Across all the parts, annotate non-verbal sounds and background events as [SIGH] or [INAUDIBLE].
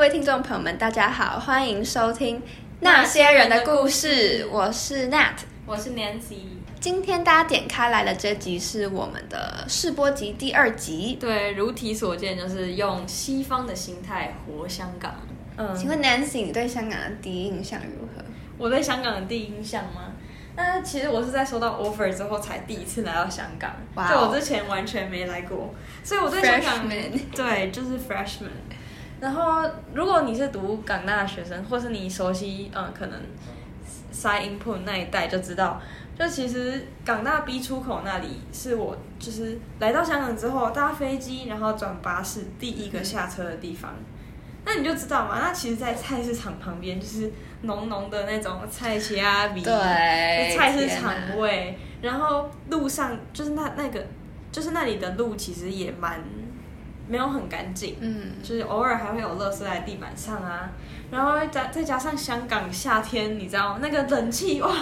位听众朋友们，大家好，欢迎收听《那些人的故事》，我是 Nat，我是 Nancy。今天大家点开来的这集是我们的试播集第二集。对，如题所见，就是用西方的心态活香港。嗯，请问 Nancy，你对香港的第一印象如何？我对香港的第一印象吗？那其实我是在收到 offer 之后才第一次来到香港，就我之前完全没来过，所以我对香港对就是 freshman。然后如果你是读港大的学生，或是你熟悉嗯可能 side input 那一带就知道，就其实港大 B 出口那里是我就是来到香港之后搭飞机然后转巴士第一个下车的地方。那你就知道嘛，那其实，在菜市场旁边就是浓浓的那种菜啊 [LAUGHS] 比菜市场味。然后路上就是那那个，就是那里的路其实也蛮没有很干净，嗯，就是偶尔还会有垃圾在地板上啊。然后再再加上香港夏天，你知道那个冷气哇，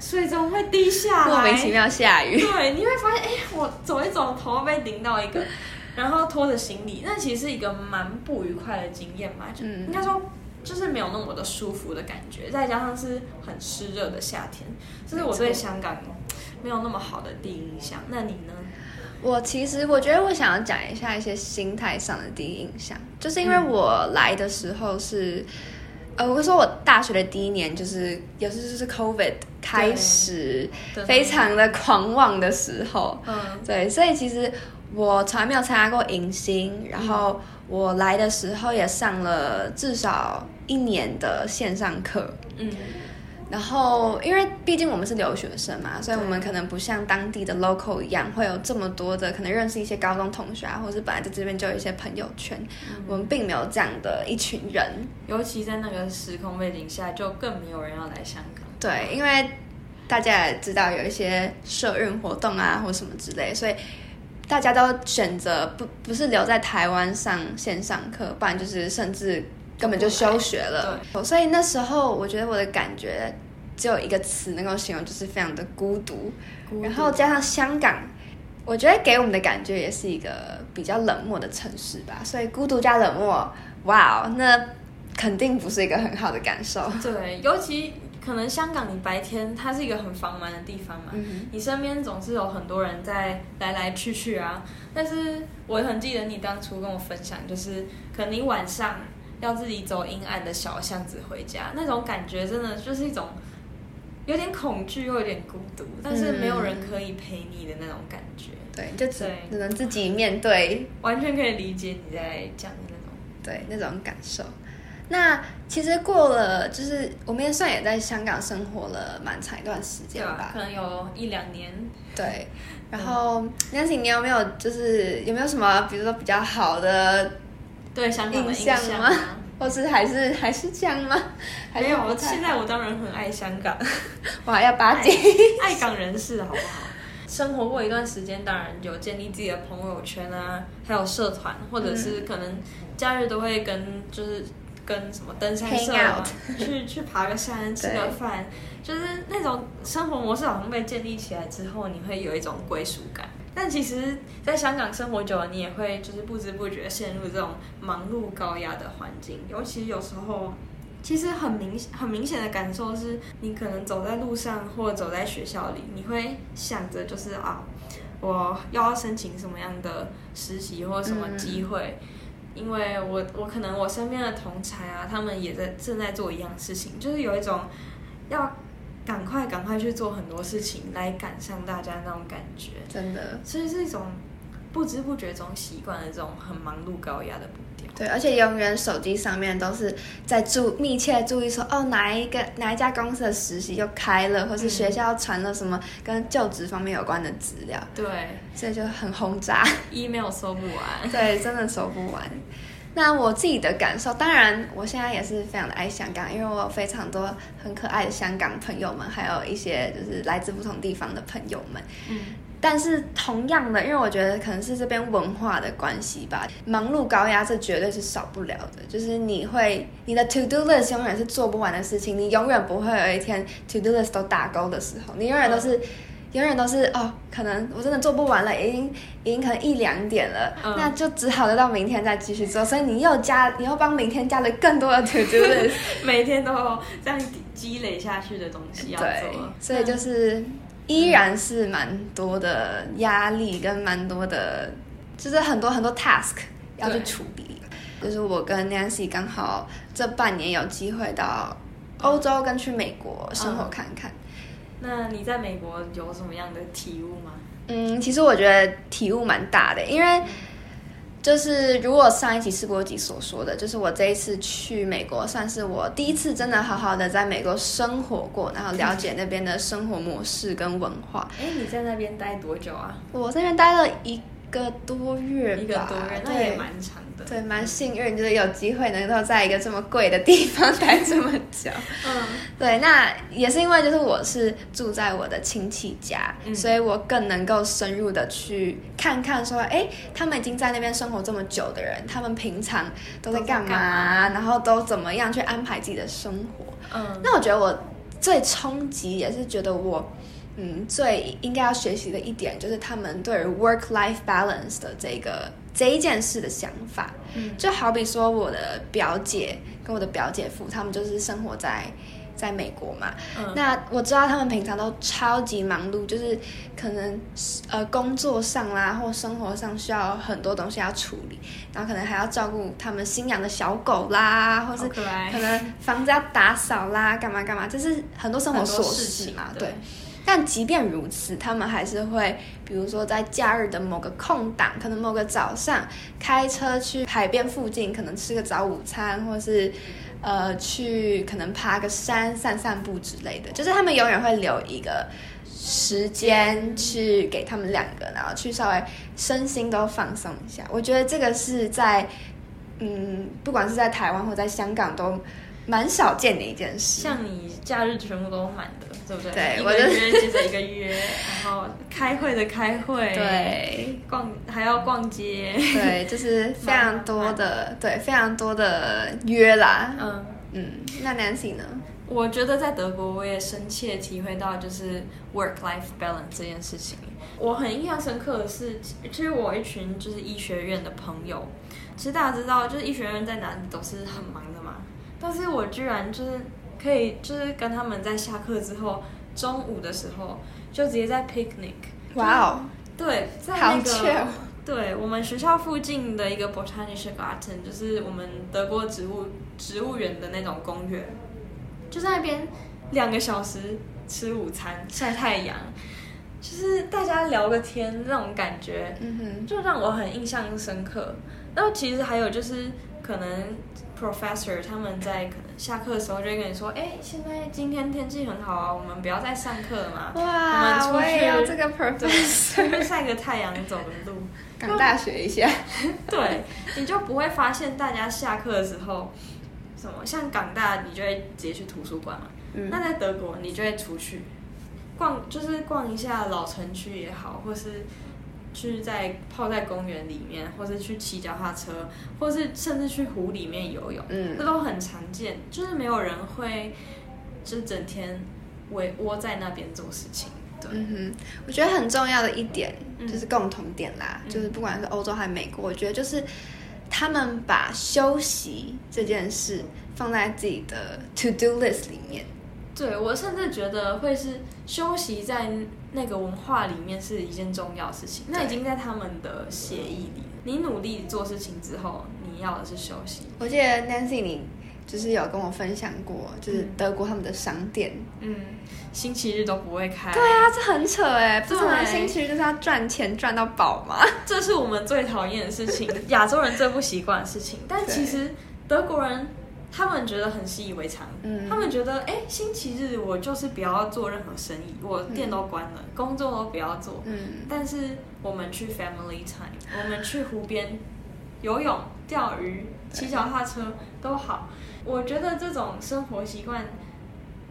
水怎么会滴下来？莫名其妙下雨。对，你会发现，哎，我走一走，头被淋到一个。[LAUGHS] 然后拖着行李，那其实是一个蛮不愉快的经验嘛，就应该说就是没有那么的舒服的感觉，再加上是很湿热的夏天，这是我对香港没有那么好的第一印象。那你呢？我其实我觉得我想要讲一下一些心态上的第一印象，就是因为我来的时候是，呃，我说我大学的第一年就是有时就是 COVID 开始非常的狂妄的时候，嗯，对，所以其实。我从来没有参加过迎新，然后我来的时候也上了至少一年的线上课。嗯，然后因为毕竟我们是留学生嘛，所以我们可能不像当地的 local 一样，会有这么多的可能认识一些高中同学啊，或者是本来在这边就有一些朋友圈。我们并没有这样的一群人，尤其在那个时空背景下，就更没有人要来香港。对，因为大家也知道有一些社运活动啊，或什么之类，所以。大家都选择不不是留在台湾上线上课，不然就是甚至根本就休学了。所以那时候我觉得我的感觉只有一个词能够形容，就是非常的孤独。然后加上香港，我觉得给我们的感觉也是一个比较冷漠的城市吧。所以孤独加冷漠，哇，那肯定不是一个很好的感受。对，尤其。可能香港，你白天它是一个很繁忙的地方嘛，你身边总是有很多人在来来去去啊。但是我很记得你当初跟我分享，就是可能你晚上要自己走阴暗的小巷子回家，那种感觉真的就是一种有点恐惧又有点孤独，但是没有人可以陪你的那种感觉。对，就只只能自己面对，完全可以理解你在讲的那种，对那种感受。那其实过了，就是我们也算也在香港生活了蛮长一段时间吧，可能有一两年。对，然后 Nancy，你有没有就是有没有什么，比如说比较好的对香港的印象吗？或是还是还是这样吗？[LAUGHS] 没有，现在我当然很爱香港，[LAUGHS] 我还要巴结爱港人士，好不好？[LAUGHS] 生活过一段时间，当然有建立自己的朋友圈啊，还有社团，或者是可能假日都会跟就是。跟什么登山社去去爬个山吃个饭，就是那种生活模式好像被建立起来之后，你会有一种归属感。但其实，在香港生活久了，你也会就是不知不觉陷入这种忙碌高压的环境。尤其有时候，其实很明很明显的感受是，你可能走在路上或者走在学校里，你会想着就是啊，我要申请什么样的实习或什么机会。因为我我可能我身边的同才啊，他们也在正在做一样事情，就是有一种要赶快赶快去做很多事情来赶上大家那种感觉，真的，其实是一种不知不觉中习惯的这种很忙碌高压的步调。对，而且永远手机上面都是在注密切注意说，哦，哪一个哪一家公司的实习又开了，或是学校传了什么跟就职方面有关的资料。对，所以就很轰炸，[LAUGHS] email 收不完。对，真的收不完。那我自己的感受，当然我现在也是非常的爱香港，因为我有非常多很可爱的香港朋友们，还有一些就是来自不同地方的朋友们。嗯，但是同样的，因为我觉得可能是这边文化的关系吧，忙碌高压这绝对是少不了的。就是你会你的 to do list 永远是做不完的事情，你永远不会有一天 to do list 都打勾的时候，你永远都是。永远都是哦，可能我真的做不完了，已经已经可能一两点了，那就只好留到明天再继续做。所以你又加，你又帮明天加了更多的 to do [LAUGHS] list，每天都这样积累下去的东西要做。所以就是依然是蛮多的压力跟蛮多的，就是很多很多 task 要去处理。就是我跟 Nancy 刚好这半年有机会到欧洲跟去美国生活看看。那你在美国有什么样的体悟吗？嗯，其实我觉得体悟蛮大的，因为就是如果上一集世博集所说的，就是我这一次去美国，算是我第一次真的好好的在美国生活过，然后了解那边的生活模式跟文化。哎，你在那边待多久啊？我在那边待了一个多月，一个多月，那也蛮长的。对，蛮幸运，就是有机会能够在一个这么贵的地方待这么久。嗯，对，那也是因为就是我是住在我的亲戚家，所以我更能够深入的去看看说，哎，他们已经在那边生活这么久的人，他们平常都在干嘛，然后都怎么样去安排自己的生活。嗯，那我觉得我最冲击也是觉得我，嗯，最应该要学习的一点就是他们对 work life balance 的这个。这一件事的想法，嗯就好比说我的表姐跟我的表姐夫，他们就是生活在在美国嘛。那我知道他们平常都超级忙碌，就是可能呃工作上啦或生活上需要很多东西要处理，然后可能还要照顾他们新养的小狗啦，或是可能房子要打扫啦，干嘛干嘛，就是很多生活琐事嘛，对。但即便如此，他们还是会，比如说在假日的某个空档，可能某个早上开车去海边附近，可能吃个早午餐，或是呃去可能爬个山散散步之类的。就是他们永远会留一个时间去给他们两个，然后去稍微身心都放松一下。我觉得这个是在嗯，不管是在台湾或在香港都。蛮少见的一件事，像你假日全部都满的，对不对？对，一个约接着一个约，[LAUGHS] 然后开会的开会，对，逛还要逛街，对，[LAUGHS] 就是非常多的，对，非常多的约啦。嗯嗯，那 Nancy 呢？我觉得在德国，我也深切体会到就是 work life balance 这件事情。我很印象深刻的是，其实我一群就是医学院的朋友，其实大家知道，就是医学院在哪里都是很忙的嘛。但是我居然就是可以，就是跟他们在下课之后，中午的时候就直接在 picnic。哇哦！对，在那个对我们学校附近的一个 botanical garden，就是我们德国植物植物园的那种公园，就在那边两个小时吃午餐晒太阳，就是大家聊个天那种感觉，嗯哼，就让我很印象深刻。然后其实还有就是可能。Professor 他们在可能下课的时候就会跟你说：“哎，现在今天天气很好啊，我们不要再上课了嘛。哇，我也要这个去晒个太阳，走个路，[LAUGHS] 刚大学一下。[LAUGHS] 对，你就不会发现大家下课的时候，什么像港大，你就会直接去图书馆嘛。嗯那在德国，你就会出去逛，就是逛一下老城区也好，或是。”去在泡在公园里面，或是去骑脚踏车，或是甚至去湖里面游泳，嗯，这都很常见。就是没有人会，就整天围窝在那边做事情。对，嗯哼，我觉得很重要的一点就是共同点啦，就是不管是欧洲还是美国，我觉得就是他们把休息这件事放在自己的 to do list 里面。对我甚至觉得会是休息在那个文化里面是一件重要事情，那已经在他们的协议里。你努力做事情之后，你要的是休息。我记得 Nancy 你就是有跟我分享过，就是德国他们的商店，嗯，星期日都不会开。对啊，这很扯哎，不是星期日就是要赚钱赚到饱吗？[LAUGHS] 这是我们最讨厌的事情，亚洲人最不习惯的事情。但其实德国人。他们觉得很习以为常，他们觉得，哎，星期日我就是不要做任何生意，我店都关了，工作都不要做。嗯，但是我们去 family time，我们去湖边游泳、钓鱼、骑脚踏车都好。我觉得这种生活习惯，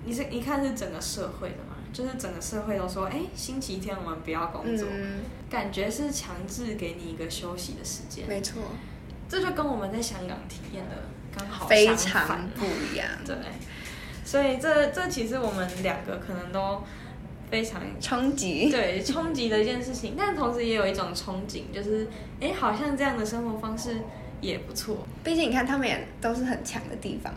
你是一看是整个社会的嘛，就是整个社会都说，哎，星期天我们不要工作，感觉是强制给你一个休息的时间。没错，这就跟我们在香港体验的。刚好非常不一样，[LAUGHS] 对，所以这这其实我们两个可能都非常冲击，对冲击的一件事情，但同时也有一种憧憬，就是哎，好像这样的生活方式也不错。毕竟你看，他们也都是很强的地方。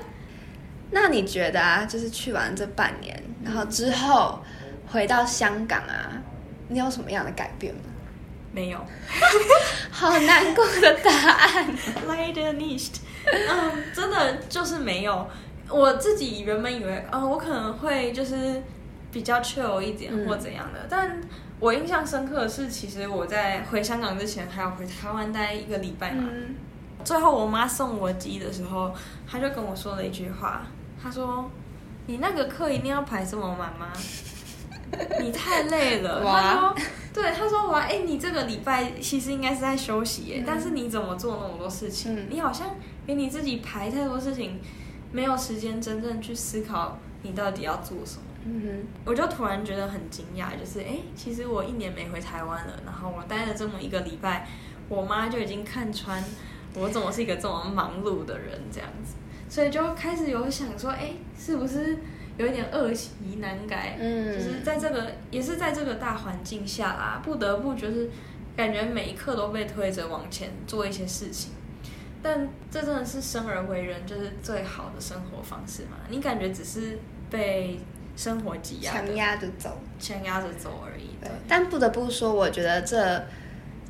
[LAUGHS] 那你觉得啊，就是去完这半年，然后之后回到香港啊，你有什么样的改变吗？没有，[LAUGHS] 好难过的答案。Leider nicht。嗯，真的就是没有。我自己原本以为，呃，我可能会就是比较 chill 一点或怎样的，但我印象深刻的是，其实我在回香港之前还要回台湾待一个礼拜嘛。最后我妈送我机的时候，她就跟我说了一句话，她说：“你那个课一定要排这么满吗？你太累了。[LAUGHS] ”她说：“对，她说哇，哎，你这个礼拜其实应该是在休息耶，但是你怎么做那么多事情？你好像给你自己排太多事情。”没有时间真正去思考你到底要做什么，嗯哼，我就突然觉得很惊讶，就是哎，其实我一年没回台湾了，然后我待了这么一个礼拜，我妈就已经看穿我怎么是一个这么忙碌的人这样子，所以就开始有想说，哎，是不是有一点恶习难改？嗯，就是在这个也是在这个大环境下啦，不得不就是感觉每一刻都被推着往前做一些事情。但这真的是生而为人就是最好的生活方式嘛？你感觉只是被生活挤压、强压着走、强压着走而已。对。但不得不说，我觉得这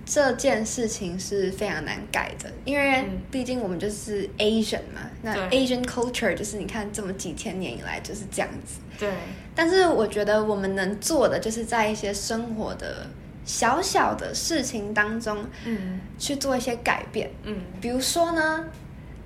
这件事情是非常难改的，因为毕竟我们就是 Asian 嘛。那 Asian culture 就是你看这么几千年以来就是这样子。对。但是我觉得我们能做的，就是在一些生活的。小小的事情当中，嗯，去做一些改变，嗯，比如说呢，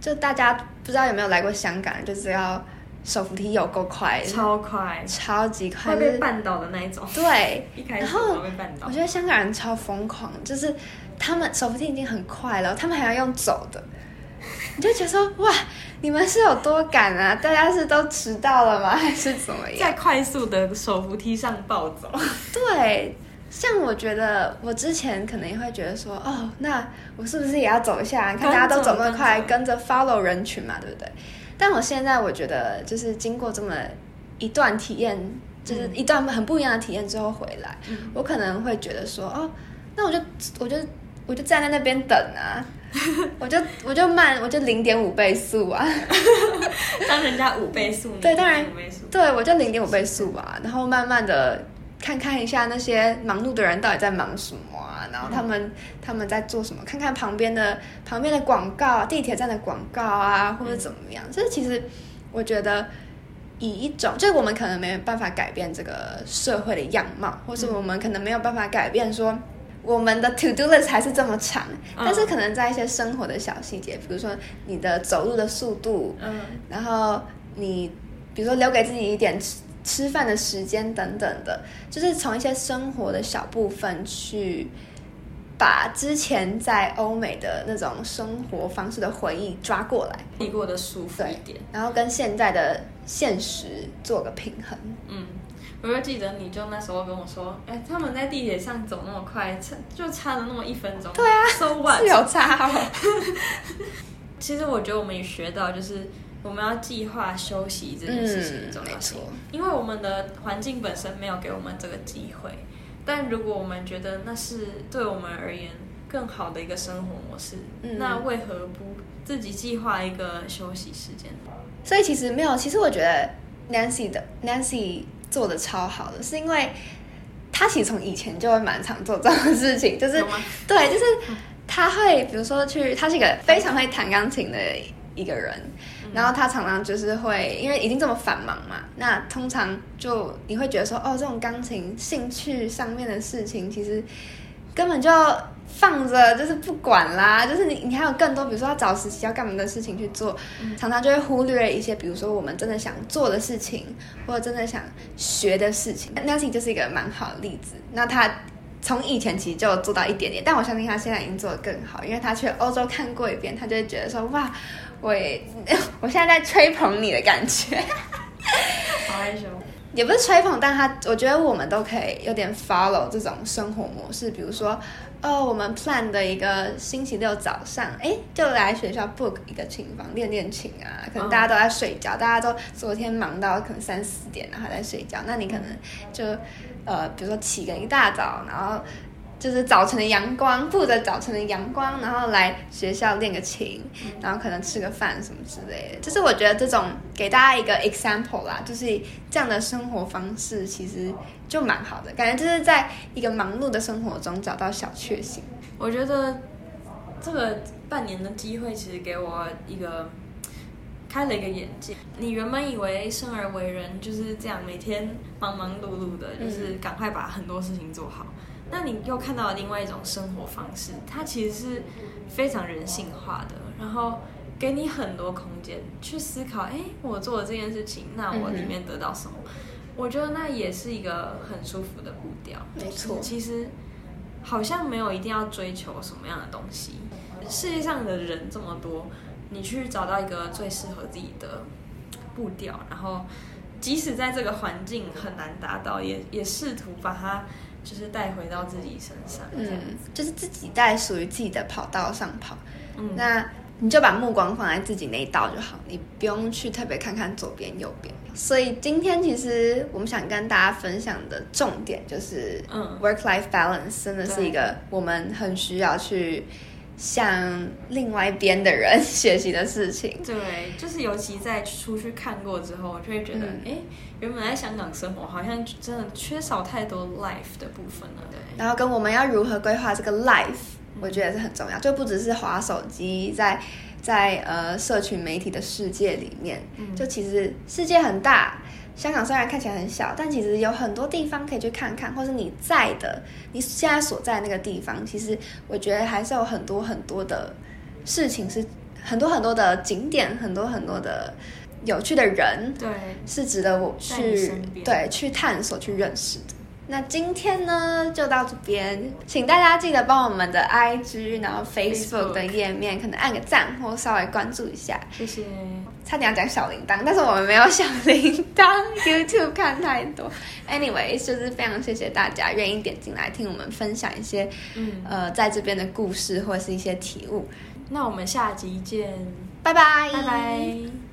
就大家不知道有没有来过香港，就是要手扶梯有够快，超快，超级快，会被绊倒的那一种，对，一开始会被绊倒。我觉得香港人超疯狂，就是他们手扶梯已经很快了，他们还要用走的，[LAUGHS] 你就觉得说哇，你们是有多赶啊？大家是都迟到了吗？还是怎么样？在快速的手扶梯上暴走，对。像我觉得，我之前可能也会觉得说，哦，那我是不是也要走一下？看大家都走那么快，跟着 follow 人群嘛，对不对？但我现在我觉得，就是经过这么一段体验，就是一段很不一样的体验之后回来，我可能会觉得说，哦，那我就我就我就站在那边等啊，[LAUGHS] 我就我就慢，我就零点五倍速啊，当人家五倍速，对，当然，对我就零点五倍速吧，然后慢慢的。看看一下那些忙碌的人到底在忙什么啊？然后他们他们在做什么？看看旁边的旁边的广告，地铁站的广告啊，或者怎么样？这其实我觉得，以一种就是我们可能没有办法改变这个社会的样貌，或是我们可能没有办法改变说我们的 to do list 还是这么长，但是可能在一些生活的小细节，比如说你的走路的速度，嗯，然后你比如说留给自己一点。吃饭的时间等等的，就是从一些生活的小部分去把之前在欧美的那种生活方式的回忆抓过来，你过得舒服一点，然后跟现在的现实做个平衡。嗯，我就记得你就那时候跟我说，哎，他们在地铁上走那么快，差就差了那么一分钟。对啊，so what？是有差哦。[LAUGHS] 其实我觉得我们也学到就是。我们要计划休息这件事情重要性，因为我们的环境本身没有给我们这个机会。但如果我们觉得那是对我们而言更好的一个生活模式，那为何不自己计划一个休息时间？所以其实没有，其实我觉得 Nancy 的 Nancy 做的超好的，是因为他其实从以前就会蛮常做这样的事情，就是对，就是他会比如说去，他是一个非常会弹钢琴的一个人。然后他常常就是会，因为已经这么繁忙嘛，那通常就你会觉得说，哦，这种钢琴兴趣上面的事情，其实根本就放着，就是不管啦，就是你你还有更多，比如说要找实习要干嘛的事情去做，常常就会忽略一些，比如说我们真的想做的事情，或者真的想学的事情。Nancy 就是一个蛮好的例子。那他从以前其实就做到一点点，但我相信他现在已经做得更好，因为他去欧洲看过一遍，他就会觉得说，哇。我 [LAUGHS] 我现在在吹捧你的感觉，好害羞。也不是吹捧，但他我觉得我们都可以有点 follow 这种生活模式，比如说，哦，我们 plan 的一个星期六早上，哎，就来学校 book 一个琴房练练琴啊，可能大家都在睡觉，大家都昨天忙到可能三四点然后在睡觉，那你可能就呃，比如说起个一大早，然后。就是早晨的阳光，负着早晨的阳光，然后来学校练个琴，然后可能吃个饭什么之类的。就是我觉得这种给大家一个 example 啦，就是这样的生活方式其实就蛮好的，感觉就是在一个忙碌的生活中找到小确幸。我觉得这个半年的机会其实给我一个开了一个眼界。你原本以为生而为人就是这样，每天忙忙碌碌的，就是赶快把很多事情做好。那你又看到了另外一种生活方式，它其实是非常人性化的，然后给你很多空间去思考。哎，我做了这件事情，那我里面得到什么？我觉得那也是一个很舒服的步调。没错，其实好像没有一定要追求什么样的东西。世界上的人这么多，你去找到一个最适合自己的步调，然后即使在这个环境很难达到，也也试图把它。就是带回到自己身上，嗯，就是自己在属于自己的跑道上跑，嗯，那你就把目光放在自己那一道就好，你不用去特别看看左边右边。所以今天其实我们想跟大家分享的重点就是，嗯，work life balance 真的是一个我们很需要去。向另外一边的人学习的事情，对，就是尤其在出去看过之后，我就会觉得，哎，原本在香港生活好像真的缺少太多 life 的部分了，对。然后跟我们要如何规划这个 life，我觉得是很重要，就不只是划手机，在在呃社群媒体的世界里面，就其实世界很大。香港虽然看起来很小，但其实有很多地方可以去看看，或是你在的你现在所在那个地方，其实我觉得还是有很多很多的事情，是很多很多的景点，很多很多的有趣的人，对，是值得我去对去探索、去认识的。那今天呢，就到这边，请大家记得帮我们的 IG，然后 Facebook 的页面，可能按个赞或稍微关注一下。谢谢。差点要讲小铃铛，但是我们没有小铃铛。[LAUGHS] YouTube 看太多。Anyway，就是非常谢谢大家愿意点进来听我们分享一些，嗯，呃，在这边的故事或者是一些体悟。那我们下集见，拜拜，拜拜。